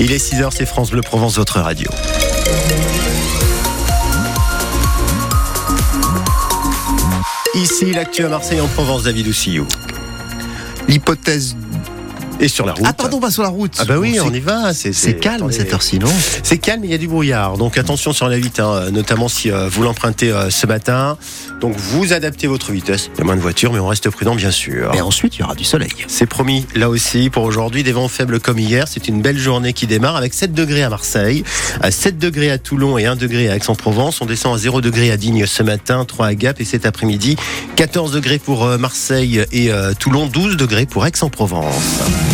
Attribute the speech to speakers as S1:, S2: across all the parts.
S1: Il est 6h, c'est France Bleu Provence, votre radio. Ici, l'actu à Marseille en Provence, David Oussillou.
S2: L'hypothèse
S1: et sur la route.
S2: Ah pardon, pas sur la route.
S1: Ah bah oui, on y va. C'est
S2: calme cette heure-ci, non
S1: C'est calme, mais il y a du brouillard. Donc attention sur la 8, hein, notamment si euh, vous l'empruntez euh, ce matin. Donc vous adaptez votre vitesse. Il y a moins de voitures, mais on reste prudent, bien sûr.
S2: Et ensuite, il y aura du soleil.
S1: C'est promis, là aussi, pour aujourd'hui, des vents faibles comme hier. C'est une belle journée qui démarre avec 7 degrés à Marseille, à 7 degrés à Toulon et 1 degré à Aix-en-Provence. On descend à 0 degré à Digne ce matin, 3 à Gap et cet après-midi, 14 degrés pour euh, Marseille et euh, Toulon, 12 degrés pour Aix-en-Provence.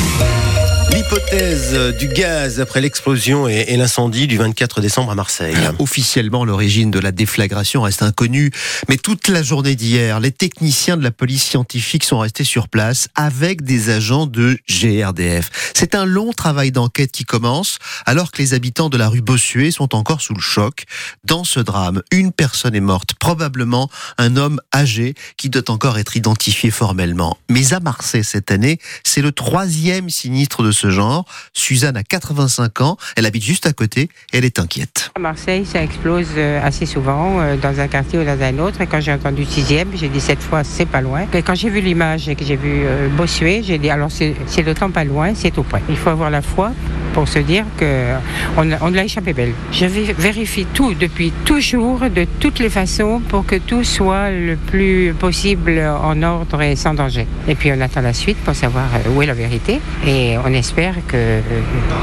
S1: L'hypothèse euh, du gaz après l'explosion et, l'incendie du 24 décembre à Marseille.
S2: Officiellement, l'origine de la déflagration reste inconnue, mais toute la journée d'hier, les techniciens de la police scientifique sont restés sur place avec des agents de GRDF. C'est un long travail d'enquête qui commence alors que les habitants de la rue Bossuet sont encore sous le choc. Dans ce drame, une personne est morte, probablement un homme âgé qui doit encore être identifié formellement. Mais à Marseille cette année, c'est le troisième sinistre de ce genre. Suzanne a 85 ans, elle habite juste à côté elle est inquiète.
S3: À Marseille, ça explose euh, assez souvent euh, dans un quartier ou dans un autre. Et quand j'ai entendu sixième, j'ai dit cette fois, c'est pas loin. Et quand j'ai vu l'image et que j'ai vu euh, Bossuet, j'ai dit alors c'est d'autant pas loin, c'est tout près. Il faut avoir la foi pour se dire que on, on l'a échappé belle. Je vé- vérifie tout depuis toujours, de toutes les façons, pour que tout soit le plus possible en ordre et sans danger. Et puis on attend la suite pour savoir euh, où est la vérité. Et on espère que euh,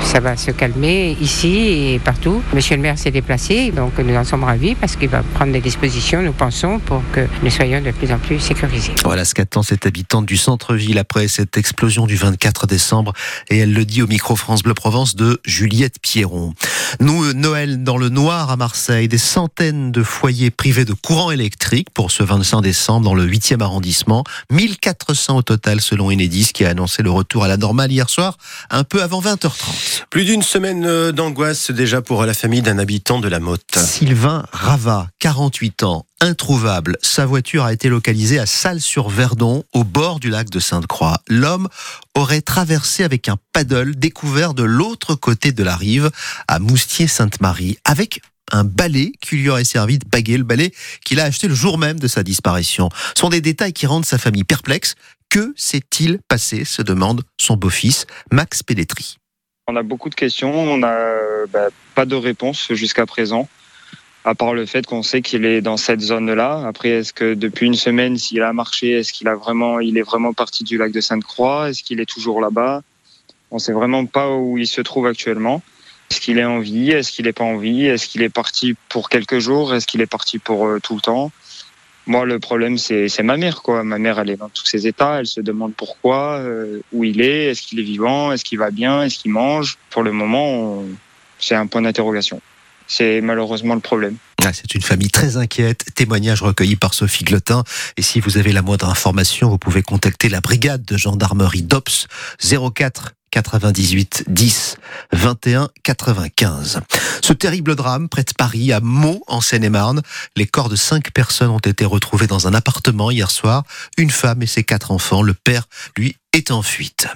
S3: ça va se calmer ici et partout. Monsieur le maire s'est déplacé, donc nous en sommes ravis parce qu'il va prendre des dispositions, nous pensons, pour que nous soyons de plus en plus sécurisés.
S2: Voilà ce qu'attend cette habitante du centre-ville après cette explosion du 24 décembre. Et elle le dit au micro France Bleu Provence de Juliette Pierron. Nous, euh, Noël dans le noir à Marseille, des centaines de foyers privés de courant électrique pour ce 25 décembre dans le 8e arrondissement. 1400 au total selon Enedis qui a annoncé le retour à la normale hier soir, un peu avant 20h30.
S1: Plus d'une semaine euh, d'angoisse déjà pour la famille d'un habitant de la Motte.
S2: Sylvain Rava, 48 ans, introuvable. Sa voiture a été localisée à Salles-sur-Verdon, au bord du lac de Sainte-Croix. L'homme aurait traversé avec un paddle découvert de l'autre côté de la rive, à Moustier-Sainte-Marie, avec un balai qui lui aurait servi de baguer le balai qu'il a acheté le jour même de sa disparition. Ce sont des détails qui rendent sa famille perplexe. Que s'est-il passé se demande son beau-fils, Max Pelletri.
S4: On a beaucoup de questions, on n'a euh, bah, pas de réponse jusqu'à présent, à part le fait qu'on sait qu'il est dans cette zone-là. Après, est-ce que depuis une semaine, s'il a marché, est-ce qu'il a vraiment, il est vraiment parti du lac de Sainte-Croix? Est-ce qu'il est toujours là-bas? On sait vraiment pas où il se trouve actuellement. Est-ce qu'il est en vie? Est-ce qu'il n'est pas en vie? Est-ce qu'il est parti pour quelques jours? Est-ce qu'il est parti pour euh, tout le temps? Moi, le problème, c'est ma mère. Ma mère, elle est dans tous ses états. Elle se demande pourquoi, euh, où il est, est-ce qu'il est vivant, est-ce qu'il va bien, est-ce qu'il mange? Pour le moment, c'est un point d'interrogation. C'est malheureusement le problème.
S2: Ah, C'est une famille très inquiète. Témoignage recueilli par Sophie Glotin. Et si vous avez la moindre information, vous pouvez contacter la brigade de gendarmerie DOPS 04 98 10 21 95. Ce terrible drame près de Paris, à Meaux, en Seine-et-Marne, les corps de cinq personnes ont été retrouvés dans un appartement hier soir. Une femme et ses quatre enfants. Le père, lui, est en fuite.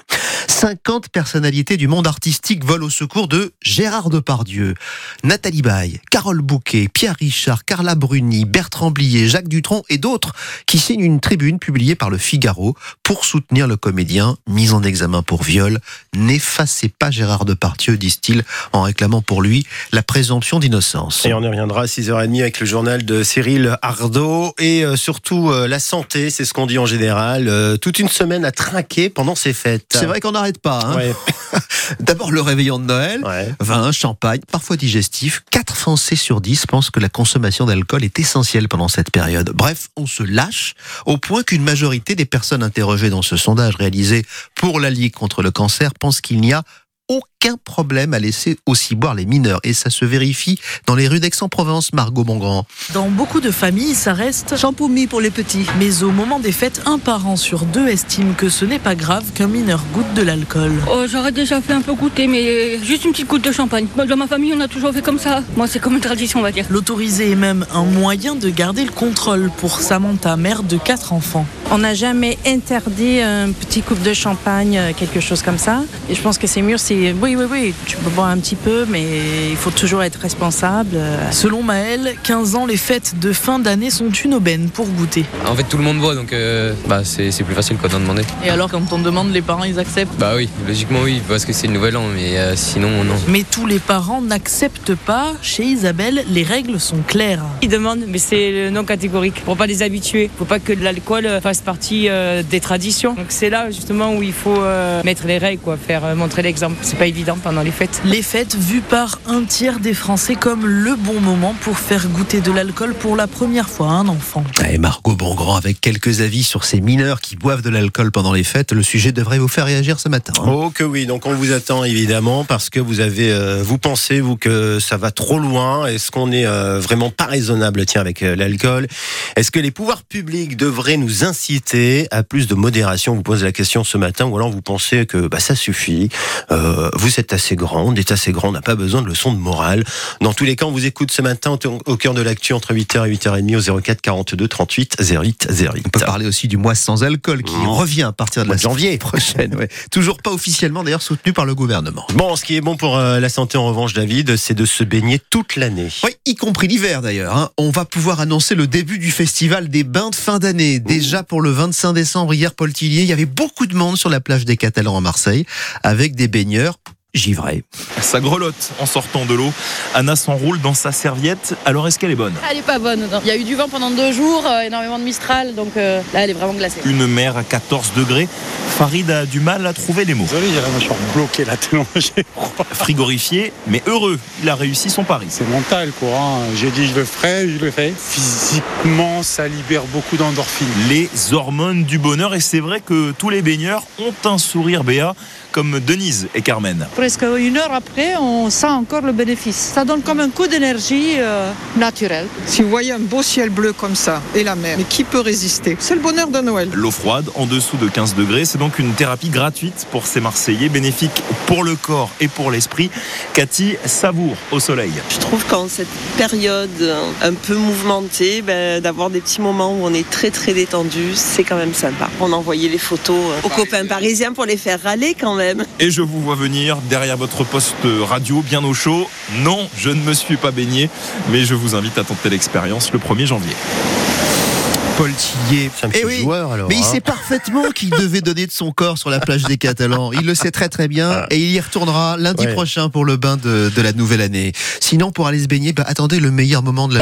S2: 50 personnalités du monde artistique volent au secours de Gérard Depardieu. Nathalie Baye, Carole Bouquet, Pierre Richard, Carla Bruni, Bertrand Blier, Jacques Dutronc et d'autres qui signent une tribune publiée par le Figaro pour soutenir le comédien mis en examen pour viol. N'effacez pas Gérard Depardieu, disent-ils, en réclamant pour lui la présomption d'innocence.
S1: Et on y reviendra à 6h30 avec le journal de Cyril Ardo et euh, surtout euh, la santé, c'est ce qu'on dit en général. Euh, toute une semaine à trinquer pendant ces fêtes.
S2: C'est vrai qu'on pas. hein.
S1: Ouais.
S2: D'abord le réveillon de Noël,
S1: Ouais.
S2: vin, champagne, parfois digestif. 4 Français sur 10 pensent que la consommation d'alcool est essentielle pendant cette période. Bref, on se lâche au point qu'une majorité des personnes interrogées dans ce sondage réalisé pour la Ligue contre le cancer pensent qu'il n'y a aucun problème à laisser aussi boire les mineurs. Et ça se vérifie dans les rues d'Aix-en-Provence, Margot Bongrand.
S5: Dans beaucoup de familles, ça reste champoumi pour les petits. Mais au moment des fêtes, un parent sur deux estime que ce n'est pas grave qu'un mineur goûte de l'alcool.
S6: Oh, J'aurais déjà fait un peu goûter, mais juste une petite goutte de champagne. Dans ma famille, on a toujours fait comme ça. Moi, c'est comme une tradition, on va dire.
S5: L'autoriser est même un moyen de garder le contrôle pour Samantha, mère de quatre enfants.
S7: On n'a jamais interdit un petit coupe de champagne, euh, quelque chose comme ça. Et je pense que c'est mieux si
S5: Oui, oui, oui, oui. Tu peux boire un petit peu, mais il faut toujours être responsable. Selon Maël, 15 ans, les fêtes de fin d'année sont une aubaine pour goûter.
S7: En fait, tout le monde boit, donc euh, bah, c'est c'est plus facile quoi d'en demander.
S5: Et alors, quand on demande, les parents, ils acceptent?
S7: Bah oui, logiquement oui, parce que c'est le nouvel an, mais euh, sinon non.
S5: Mais tous les parents n'acceptent pas. Chez Isabelle, les règles sont claires.
S8: Ils demandent, mais c'est non catégorique pour pas les habituer. Faut pas que l'alcool fasse partie euh, des traditions. Donc c'est là justement où il faut euh, mettre les règles, quoi, faire euh, montrer l'exemple. C'est pas évident pendant les fêtes.
S5: Les fêtes vues par un tiers des Français comme le bon moment pour faire goûter de l'alcool pour la première fois à un enfant.
S2: Et Margot Bongrand avec quelques avis sur ces mineurs qui boivent de l'alcool pendant les fêtes. Le sujet devrait vous faire réagir ce matin. hein.
S1: Oh que oui, donc on vous attend évidemment parce que vous avez, euh, vous pensez vous que ça va trop loin. Est-ce qu'on est euh, vraiment pas raisonnable tiens avec euh, l'alcool? Est-ce que les pouvoirs publics devraient nous inciter à plus de modération? Vous posez la question ce matin ou alors vous pensez que bah, ça suffit. Euh, vous êtes assez grand, on est assez grand, on n'a pas besoin de leçons de morale. Dans tous les cas, on vous écoute ce matin au- cœur de l'actu entre 8h et 8h30 au 04 42 38 08 08.
S2: On peut parler aussi du mois sans alcool qui
S1: Mmh.
S2: revient à partir de la
S1: janvier.
S2: prochaine. ouais. Toujours pas officiellement d'ailleurs soutenu par le gouvernement.
S1: Bon, ce qui est bon pour euh, la santé en revanche, David, c'est de se baigner toute l'année.
S2: Oui, y compris l'hiver d'ailleurs. hein. On va pouvoir annoncer le début du festival des bains de fin d'année. Déjà pour le 25 décembre, hier, Paul Tillier, il y avait beaucoup de monde sur la plage des Catalans à Marseille, avec des baigneurs d'ailleurs, givrés.
S9: Ça grelotte en sortant de l'eau. Anna s'enroule dans sa serviette. Alors est-ce qu'elle est bonne?
S10: Elle est pas bonne. non. Il y a eu du vent pendant deux jours, euh, énormément de Mistral, donc euh, là elle est vraiment glacée.
S9: Une mer à 14 degrés. Farid a du mal à trouver les mots.
S11: Désolé, j'ai la mâchoire bloquée là tellement j'ai froid.
S9: Frigorifié, mais heureux. Il a réussi son pari.
S11: C'est mental quoi. hein. J'ai dit je le ferai, je le fais. Physiquement, ça libère beaucoup d'endorphines.
S9: Les hormones du bonheur. Et c'est vrai que tous les baigneurs ont un sourire béat, comme Denise et Carmen.
S12: Presque une heure après, on sent encore le bénéfice. Ça donne comme un coup d'énergie euh, naturel.
S13: Si vous voyez un beau ciel bleu comme ça et la mer, mais qui peut résister? C'est le bonheur de Noël.
S9: L'eau froide, en dessous de 15 degrés, c'est donc une thérapie gratuite pour ces Marseillais, bénéfique pour le corps et pour l'esprit. Cathy savoure au soleil.
S14: Je trouve qu'en cette période un peu mouvementée, ben, d'avoir des petits moments où on est très très détendu, c'est quand même sympa. On envoyait les photos aux copains parisiens pour les faire râler quand même.
S9: Et je vous vois venir derrière votre poste radio, bien au chaud. Non, je ne me suis pas baigné, mais je vous invite à tenter l'expérience le 1er janvier.
S2: Paul Tillier.
S1: C'est un petit
S2: Eh oui,
S1: joueur alors.
S2: Mais il
S1: hein.
S2: sait parfaitement qu'il devait donner de son corps sur la plage des Catalans. Il le sait très très bien et il y retournera lundi
S1: Ouais.
S2: prochain pour le bain de, de la nouvelle année. Sinon, pour aller se baigner, bah, attendez le meilleur moment de la